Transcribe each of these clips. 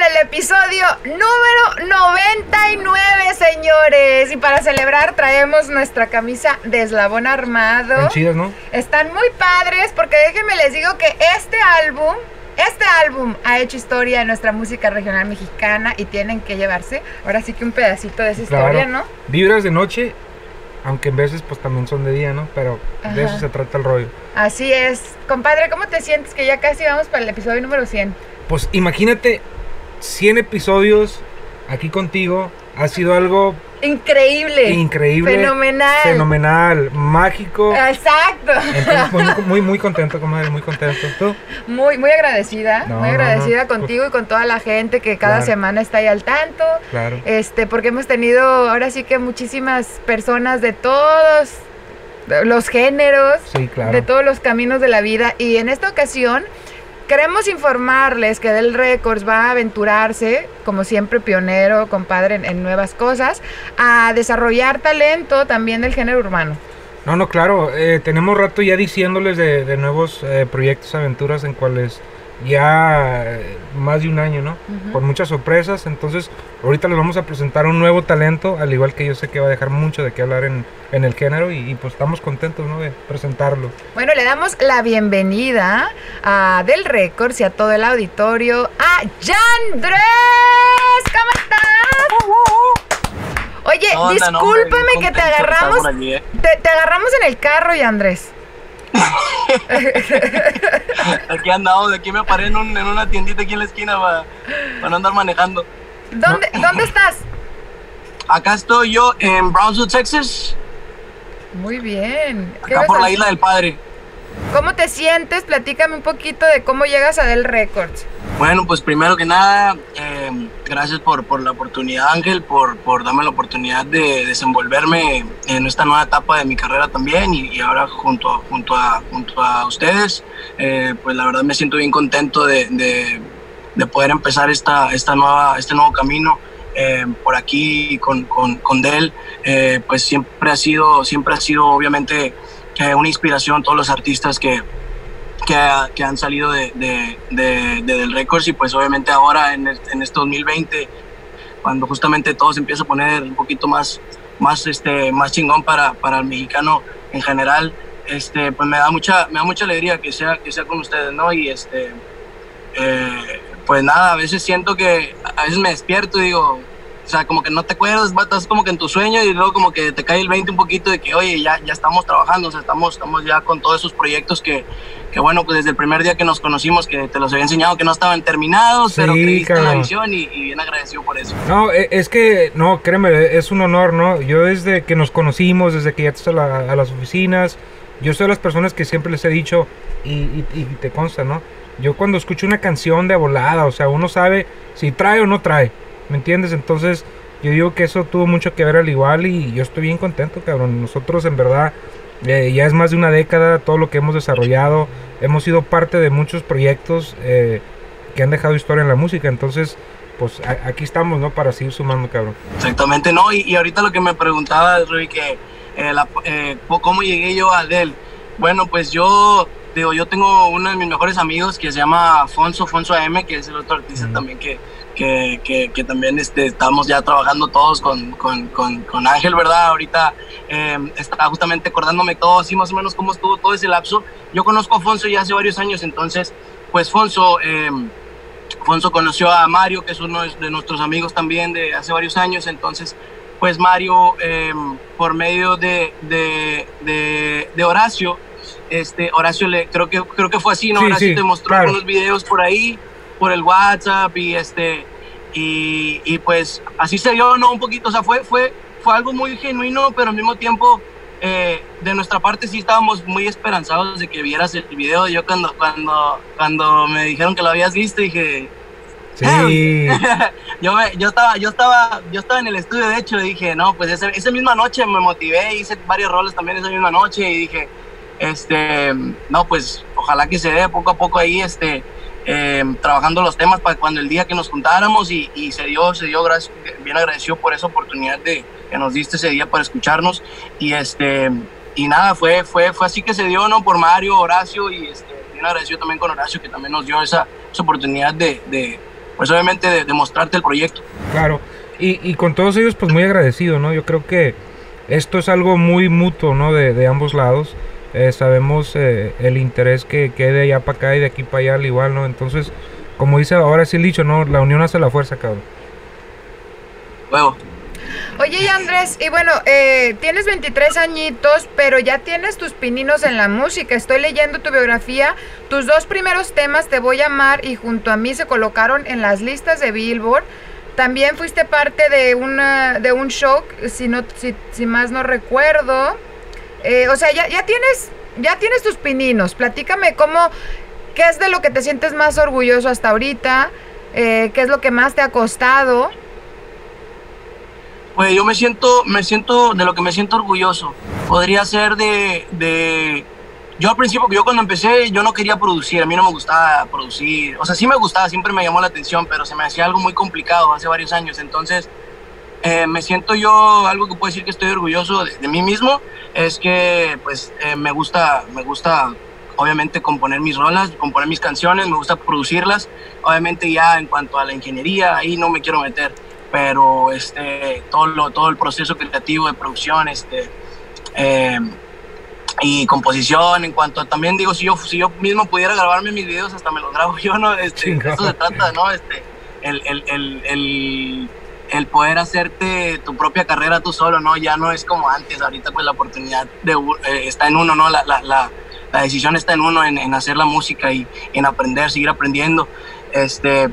En el episodio número 99, señores. Y para celebrar traemos nuestra camisa de eslabón armado. Están chidas, ¿no? Están muy padres porque déjenme les digo que este álbum, este álbum ha hecho historia en nuestra música regional mexicana y tienen que llevarse ahora sí que un pedacito de esa historia, ¿no? Vibras de noche, aunque en veces pues también son de día, ¿no? Pero de eso se trata el rollo. Así es. Compadre, ¿cómo te sientes que ya casi vamos para el episodio número 100? Pues imagínate 100 episodios aquí contigo. Ha sido algo Increíble. increíble. Fenomenal. Fenomenal, mágico. Exacto. Entonces, muy, muy, muy contento, comadre, muy contento. ¿Tú? Muy, muy agradecida, No, muy no, agradecida no. contigo y con toda la gente que cada Claro. semana está ahí al tanto. Claro. Este, porque hemos tenido ahora sí que muchísimas personas de todos los géneros, Sí, claro. de todos los caminos de la vida. Y en esta ocasión queremos informarles que Del Records va a aventurarse, como siempre pionero, compadre, en, nuevas cosas, a desarrollar talento también del género urbano. No, no, claro. eh, tenemos rato ya diciéndoles de, de nuevos eh, proyectos, aventuras en cuales ya eh, más de un año, ¿no? Con muchas sorpresas. Entonces, ahorita les vamos a presentar un nuevo talento, al igual que yo sé que va a dejar mucho de qué hablar en, en el género y, y, pues estamos contentos, ¿no? De presentarlo. Bueno, le damos la bienvenida a Del Records y a todo el auditorio a Yandrés. ¿Cómo estás? Oye, ¿Qué onda, no, hombre? discúlpame que te agarramos, ¿eh? te, te agarramos en el carro, Yandrés. Aquí andamos, de aquí me paré en, un- en una tiendita aquí en la esquina para, no andar manejando. ¿Dónde, ¿Dónde estás? Acá estoy yo en Brownsville, Texas, Muy bien. ¿Qué acá por la isla del Padre. ¿Cómo te sientes? Platícame un poquito de cómo llegas a Del Records. Bueno, pues primero que nada, eh, gracias por, por la oportunidad, Ángel, por, por darme la oportunidad de desenvolverme en esta nueva etapa de mi carrera también y, y ahora junto a, junto a, junto a ustedes, eh, pues la verdad me siento bien contento de, de- de poder empezar esta, esta nueva, este nuevo camino. eh, por aquí con, con, con Del, eh, pues siempre ha sido, siempre ha sido obviamente una inspiración todos los artistas que, que, ha- que han salido de, de, de- de Del Records y pues obviamente ahora en, en este 2020 cuando justamente todo se empieza a poner un poquito más más este más chingón para, para el mexicano en general este pues me da mucha me da mucha alegría que sea que sea con ustedes no y este eh, pues nada a veces siento que a veces me despierto y digo o sea, como que no te acuerdas, estás como que en tu sueño y luego como que te cae el 20 un poquito de que, oye, ya, ya estamos trabajando, o sea, estamos, estamos ya con todos esos proyectos que, que, bueno, pues desde el primer día que nos conocimos, que te los había enseñado que no estaban terminados, Sí, pero creíste en la visión y, y bien agradecido por eso. No, e- es que, no, créeme, es un honor, ¿no? Yo desde que nos conocimos, desde que ya estás a, la- a las oficinas, yo soy de las personas que siempre les he dicho, y, y- y te consta, ¿no? Yo cuando escucho una canción de volada, o sea, uno sabe si trae o no trae, ¿me entiendes? Entonces, yo digo que eso tuvo mucho que ver al igual y yo estoy bien contento, cabrón. Nosotros, en verdad, eh, ya es más de una década todo lo que hemos desarrollado, hemos sido parte de muchos proyectos eh, que han dejado historia en la música, entonces pues a- aquí estamos, ¿no? Para seguir sumando, cabrón. Exactamente, no, y, y ahorita lo que me preguntaba, Rui, que eh, la- eh, cómo llegué yo a Del. Bueno, pues yo, digo, yo tengo uno de mis mejores amigos que se llama Afonso, Afonso AM, que es el otro artista Ujú. también que, que, que, que también este, estamos ya trabajando todos con, con, con, con Ángel, ¿verdad? Ahorita eh, estaba justamente acordándome todo, así más o menos cómo estuvo todo ese lapso. Yo conozco a Afonso ya hace varios años, entonces, pues Fonso... Eh, Alfonso conoció a Mario, que es uno de nuestros amigos también de hace varios años, entonces, pues Mario, eh, por medio de, de, de, de Horacio, este, Horacio le, creo que, creo que fue así, ¿no? Sí, Horacio sí, te mostró claro. algunos videos por ahí, por el WhatsApp y este, y, y pues así se dio, ¿no? Un poquito, o sea, fue, fue, fue algo muy genuino, pero al mismo tiempo, eh, de nuestra parte sí estábamos muy esperanzados de que vieras el video. Yo cuando, cuando, cuando me dijeron que lo habías visto, dije, Sí. yo, me- yo, estaba, yo, estaba, yo estaba en el estudio, de hecho, dije, no, pues ese- esa misma noche me motivé, hice varios roles también esa misma noche y dije, este, no, pues ojalá que se dé poco a poco ahí, este, eh, trabajando los temas para cuando el día que nos juntáramos y, y se dio, se dio, gracias, bien agradecido por esa oportunidad de, que nos diste ese día para escucharnos y este, y nada, fue, fue, fue así que se dio, ¿no? Por Mario, Horacio y este, bien agradecido también con Horacio que también nos dio esa, esa oportunidad de, de, pues obviamente de, de mostrarte el proyecto. Claro, y, y con todos ellos pues muy agradecido, ¿no? Yo creo que esto es algo muy mutuo, ¿no? De, de ambos lados. Eh, sabemos eh, el interés que, que hay de allá para acá y de aquí para allá al igual, ¿no? Entonces, como dice ahora sí el dicho, ¿no? La unión hace la fuerza, cabrón. Luego, Oye, Andrés, y bueno, eh, tienes 23 añitos, pero ya tienes tus pininos en la música. Estoy leyendo tu biografía. Tus dos primeros temas, Te voy a amar y Junto a mí, se colocaron en las listas de Billboard. También fuiste parte de, una, de un show, si, no, si, si más no recuerdo. Eh, o sea, ya, ya, tienes, ya tienes tus pininos. Platícame cómo, qué es de lo que te sientes más orgulloso hasta ahorita, eh, qué es lo que más te ha costado. pues yo me siento, me siento, de lo que me siento orgulloso, podría ser de, de yo al principio, yo cuando empecé, yo no quería producir, a mí no me gustaba producir, o sea, sí me gustaba, siempre me llamó la atención, pero se me hacía algo muy complicado hace varios años, entonces eh, me siento yo, algo que puedo decir que estoy orgulloso de, de mí mismo, es que pues eh, me gusta, me gusta obviamente componer mis rolas, componer mis canciones, me gusta producirlas, obviamente ya en cuanto a la ingeniería, ahí no me quiero meter, pero este, todo, lo, todo el proceso creativo de producción, este, eh, y composición, en cuanto a, también digo, si yo, si yo mismo pudiera grabarme mis videos, hasta me los grabo yo, ¿no? Este, Chingado. eso se trata, ¿no? Este, el, el, el, el, el poder hacerte tu propia carrera tú solo, ¿no? Ya no es como antes, ahorita pues la oportunidad de, eh, está en uno, ¿no? La, la, la, la decisión está en uno, en, hacer la música y en aprender, seguir aprendiendo. Este,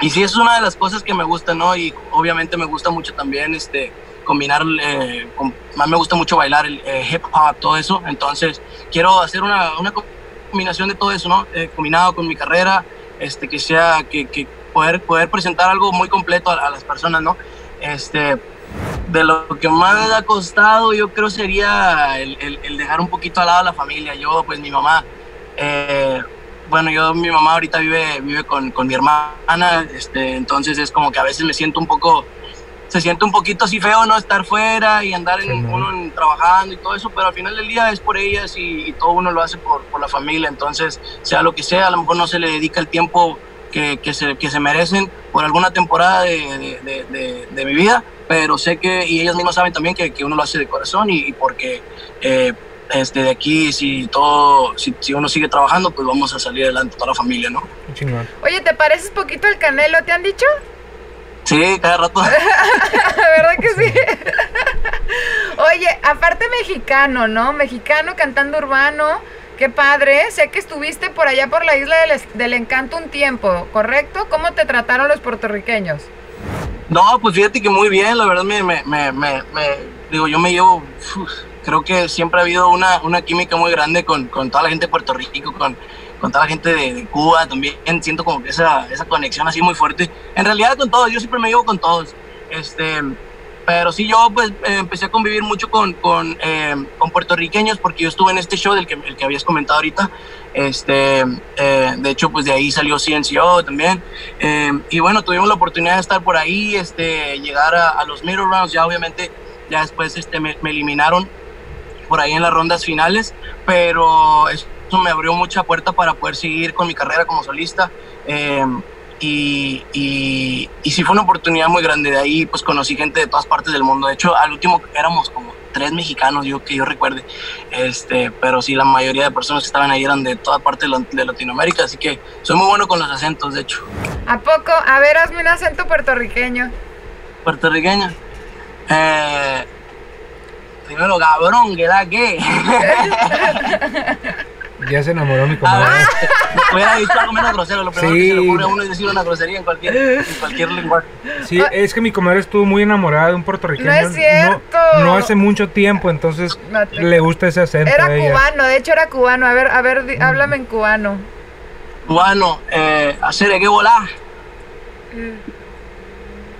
y sí, es una de las cosas que me gusta, ¿no? Y obviamente me gusta mucho también este, combinar, eh, más me gusta mucho bailar el eh, hip hop, todo eso. Entonces, quiero hacer una, una combinación de todo eso, ¿no? Combinado con mi carrera, este, que sea, que poder, poder presentar algo muy completo a, a las personas, ¿no? Este, de lo que más me ha costado, yo creo sería el, el- el dejar un poquito al lado a la familia. Yo, pues mi mamá, eh, bueno, yo, mi mamá ahorita vive, vive con, con mi hermana, este, entonces es como que a veces me siento un poco, se siente un poquito así feo, ¿no? Estar fuera y andar en, Sí, ¿no? uno en- trabajando y todo eso, pero al final del día es por ellas y, y todo uno lo hace por, por la familia, entonces, sea lo que sea, a lo mejor no se le dedica el tiempo que, que, se, que se merecen por alguna temporada de, de, de, de- de mi vida, pero sé que, y ellas mismas saben también que, que uno lo hace de corazón y, y porque eh, este, de aquí, si todo, si, si uno sigue trabajando, pues vamos a salir adelante toda la familia, ¿no? Chingón. Oye, ¿te pareces poquito al Canelo? ¿Te han dicho? Sí, cada rato. ¿Verdad que sí? Oye, aparte mexicano, ¿no? Mexicano cantando urbano. Qué padre. Sé que estuviste por allá por la isla del, encanto un tiempo, ¿correcto? ¿Cómo te trataron los puertorriqueños? No, pues fíjate que muy bien, la verdad me, me, me, me- digo, yo me llevo, creo que siempre ha habido una, una química muy grande con, con toda la gente de Puerto Rico, con, con toda la gente de, de Cuba también, siento como que esa, esa conexión así muy fuerte. En realidad con todos, yo siempre me llevo con todos, este, pero sí yo pues eh, empecé a convivir mucho con, con, eh, con puertorriqueños porque yo estuve en este show del que, el que habías comentado ahorita, este, eh, de hecho pues de ahí salió CNCO también, eh, y bueno, tuvimos la oportunidad de estar por ahí, este, llegar a, a los middle rounds, ya obviamente, ya después este, me, me eliminaron por ahí en las rondas finales, pero eso me abrió mucha puerta para poder seguir con mi carrera como solista. eh, y, y, y sí fue una oportunidad muy grande. De ahí pues conocí gente de todas partes del mundo. De hecho, al último éramos como tres mexicanos, yo que yo recuerde. Este, pero sí, la mayoría de personas que estaban ahí eran de toda parte de, la- de Latinoamérica. Así que soy muy bueno con los acentos, de hecho. ¿A poco? A ver, hazme un acento puertorriqueño. Puertorriqueña. Eh, primero, cabrón, ¿qué da qué? Ya se enamoró mi comadre. ver, hubiera dicho algo menos grosero. Lo primero que Sí. se le ocurre a uno es decir una grosería en cualquier, en cualquier lenguaje. Sí, es que mi comadre estuvo muy enamorada de un puertorriqueño. No es cierto. No, no hace mucho tiempo, entonces No te- le gusta ese acento Era a ella. cubano, de hecho era cubano. A ver, a ver, di- háblame en cubano. Cubano, eh, hacer que volar.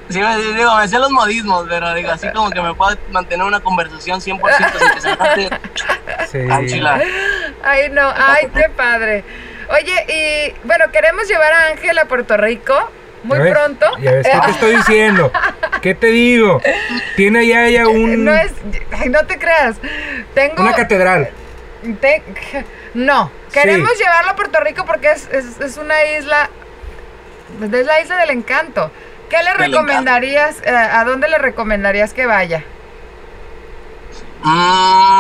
Sí, me, digo, me sé los modismos, pero digo, así como que me puedo mantener una conversación 100% sin que se note. Sí. Ay, no, ay, qué padre. Oye, y bueno, queremos llevar a Ángel a Puerto Rico muy pronto. Ya ves, ¿qué te estoy diciendo? ¿Qué te digo? Tiene allá ella un, No es, ay, no te creas. Tengo, una catedral. te- no, queremos Sí. llevarlo a Puerto Rico porque es, es, es una isla, es la isla del encanto. ¿Qué le recomendarías, eh, a dónde le recomendarías que vaya?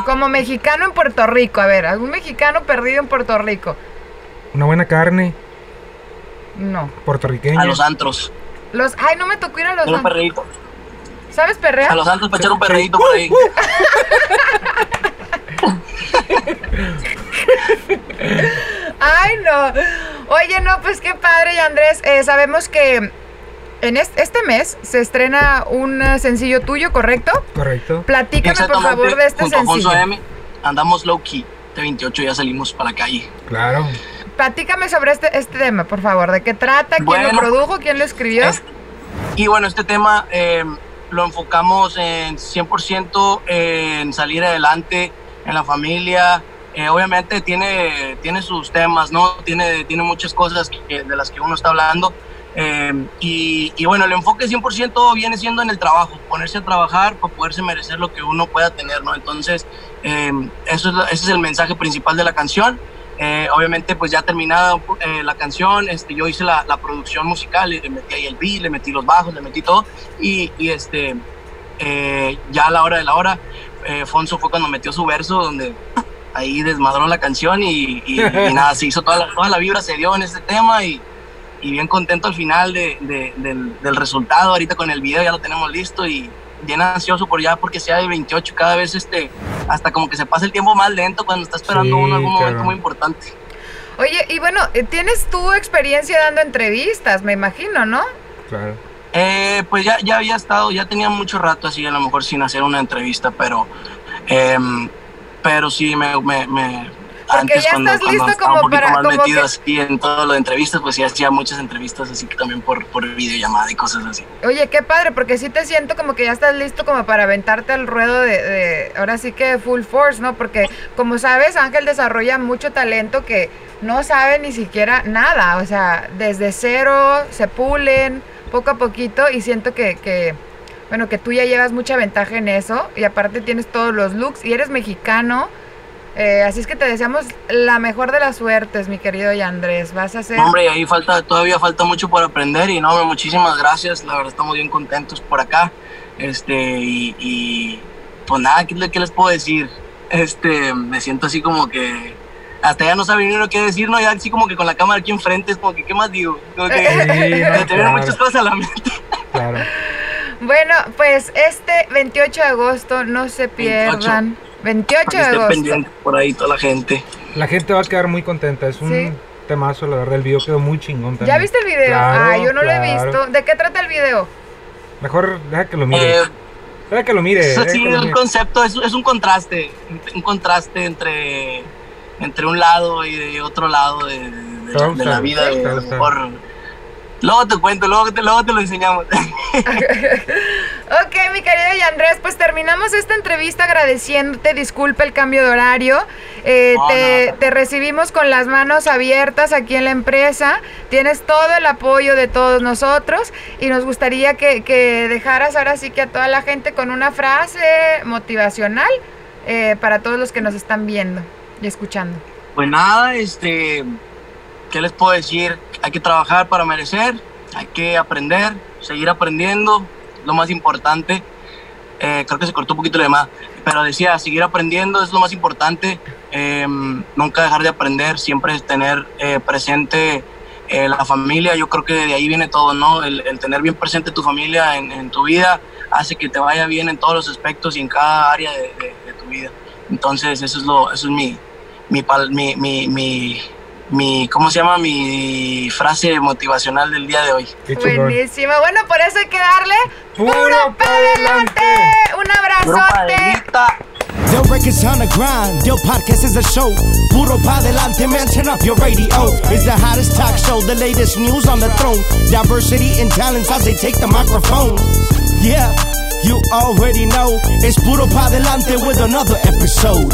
Como mexicano en Puerto Rico, a ver, algún mexicano perdido en Puerto Rico. Una buena carne No. puertorriqueña. a los antros. Los, ay, no me tocó ir a los antros. perreíto. ¿Sabes perrear? A los antros para echar un perreíto por ahí. Ay, no. Oye, no, pues qué padre, y Andrés. eh, sabemos que en est- este mes se estrena un eh, sencillo tuyo, ¿correcto? Correcto. Platícame, por favor, de este junto sencillo. M, andamos low key. De 28 ya salimos para la calle. Claro. Platícame sobre este, este tema, por favor. ¿De qué trata? ¿Quién lo Bueno, produjo? ¿Quién lo escribió? Es- y bueno, este tema eh, lo enfocamos en 100% en salir adelante en la familia. Eh, obviamente tiene, tiene sus temas, ¿no? Tiene, tiene muchas cosas que- de las que uno está hablando. Eh, y, y bueno, el enfoque 100% viene siendo en el trabajo, ponerse a trabajar para poderse merecer lo que uno pueda tener, ¿no? Entonces, eh, eso es, ese es el mensaje principal de la canción. Eh, obviamente, pues ya terminada eh, la canción, este, yo hice la, la producción musical, le metí ahí el beat, le metí los bajos, le metí todo. Y, y, este, eh, ya a la hora de la hora, eh, Fonso fue cuando metió su verso, donde ahí desmadró la canción y, y- y nada, se hizo toda la, toda la vibra, se dio en este tema y, y bien contento al final de- de- del, del resultado. Ahorita con el video ya lo tenemos listo y bien ansioso por ya porque sea de 28 cada vez este hasta como que se pasa el tiempo más lento cuando está esperando Sí, uno algún momento claro. muy importante. Oye, y bueno, eh, tienes tu experiencia dando entrevistas, me imagino, ¿no? Claro. Eh, pues ya, ya había estado, ya tenía mucho rato así, a lo mejor sin hacer una entrevista, pero, em, pero sí me, me, me- Porque ya estás listo estaba como para- más como metido que- así en lo de entrevistas, pues sí hacía muchas entrevistas así que también por, por videollamada y cosas así. Oye, qué padre, porque sí te siento como que ya estás listo como para aventarte al ruedo de, de- ahora sí que full force, ¿no? Porque como sabes, Ángel desarrolla mucho talento que no sabe ni siquiera nada, o sea, desde cero se pulen poco a poquito y siento que, que, bueno, que tú ya llevas mucha ventaja en eso y aparte tienes todos los looks y eres mexicano. eh, así es que te deseamos la mejor de las suertes, mi querido Yandrés. Vas a ser... Hombre, y ahí falta, todavía falta mucho por aprender y no, hombre, muchísimas gracias, la verdad estamos bien contentos por acá, este, y, y, pues nada, ¿qué, le- qué les puedo decir? Este, me siento así como que, hasta ya no sabe ni uno qué decir, ¿no? Ya así como que con la cámara aquí enfrente, es como que, ¿qué más digo? Como que, Sí, no, claro, muchas cosas a la mente. claro. Bueno, pues este 28 de agosto no se pierdan. 28 Para que de agosto. pendiente por ahí toda la gente. La gente va a quedar muy contenta. Es un Sí. temazo, la verdad. El video quedó muy chingón también. ¿Ya viste el video? Claro, ah, yo no lo he visto. ¿De qué trata el video? Mejor deja que lo mire. Eh, deja que lo mire. Sí, que lo el mire. concepto es, es un contraste, un contraste entre, entre un lado y de otro lado de, de- de la vida. te y luego te cuento, luego te, luego te lo enseñamos. Ok, mi querido Yandrés, pues terminamos esta entrevista agradeciéndote. Disculpa el cambio de horario. Eh, No, te, no. te recibimos con las manos abiertas aquí en la empresa. Tienes todo el apoyo de todos nosotros y nos gustaría que, que dejaras ahora sí que a toda la gente con una frase motivacional eh, para todos los que nos están viendo y escuchando. Pues nada, este, ¿qué les puedo decir? Hay que trabajar para merecer, hay que aprender, seguir aprendiendo, lo más importante. Eh, creo que se cortó un poquito la demás, pero decía, seguir aprendiendo es lo más importante, eh, nunca dejar de aprender, siempre tener eh, presente eh, la familia, yo creo que de ahí viene todo, ¿no? El, tener bien presente tu familia en, tu vida hace que te vaya bien en todos los aspectos y en cada área de, tu vida. Entonces, eso es, lo, eso es mi, mi, mi, ¿cómo se llama? Mi frase motivacional del día de hoy. Buenísimo. Bueno, por eso hay que darle ¡Puro pa' adelante! Un Puro abrazote. Del records on the grind, Del podcast is a show. Puro pa delante, man, turn up your radio. It's the hottest talk show, the latest news on the throne. Diversity and talents as they take the microphone. Yeah, you already know. It's Puro pa delante with another episode.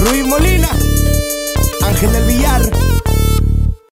Ruiz Molina, Ángel del Villar.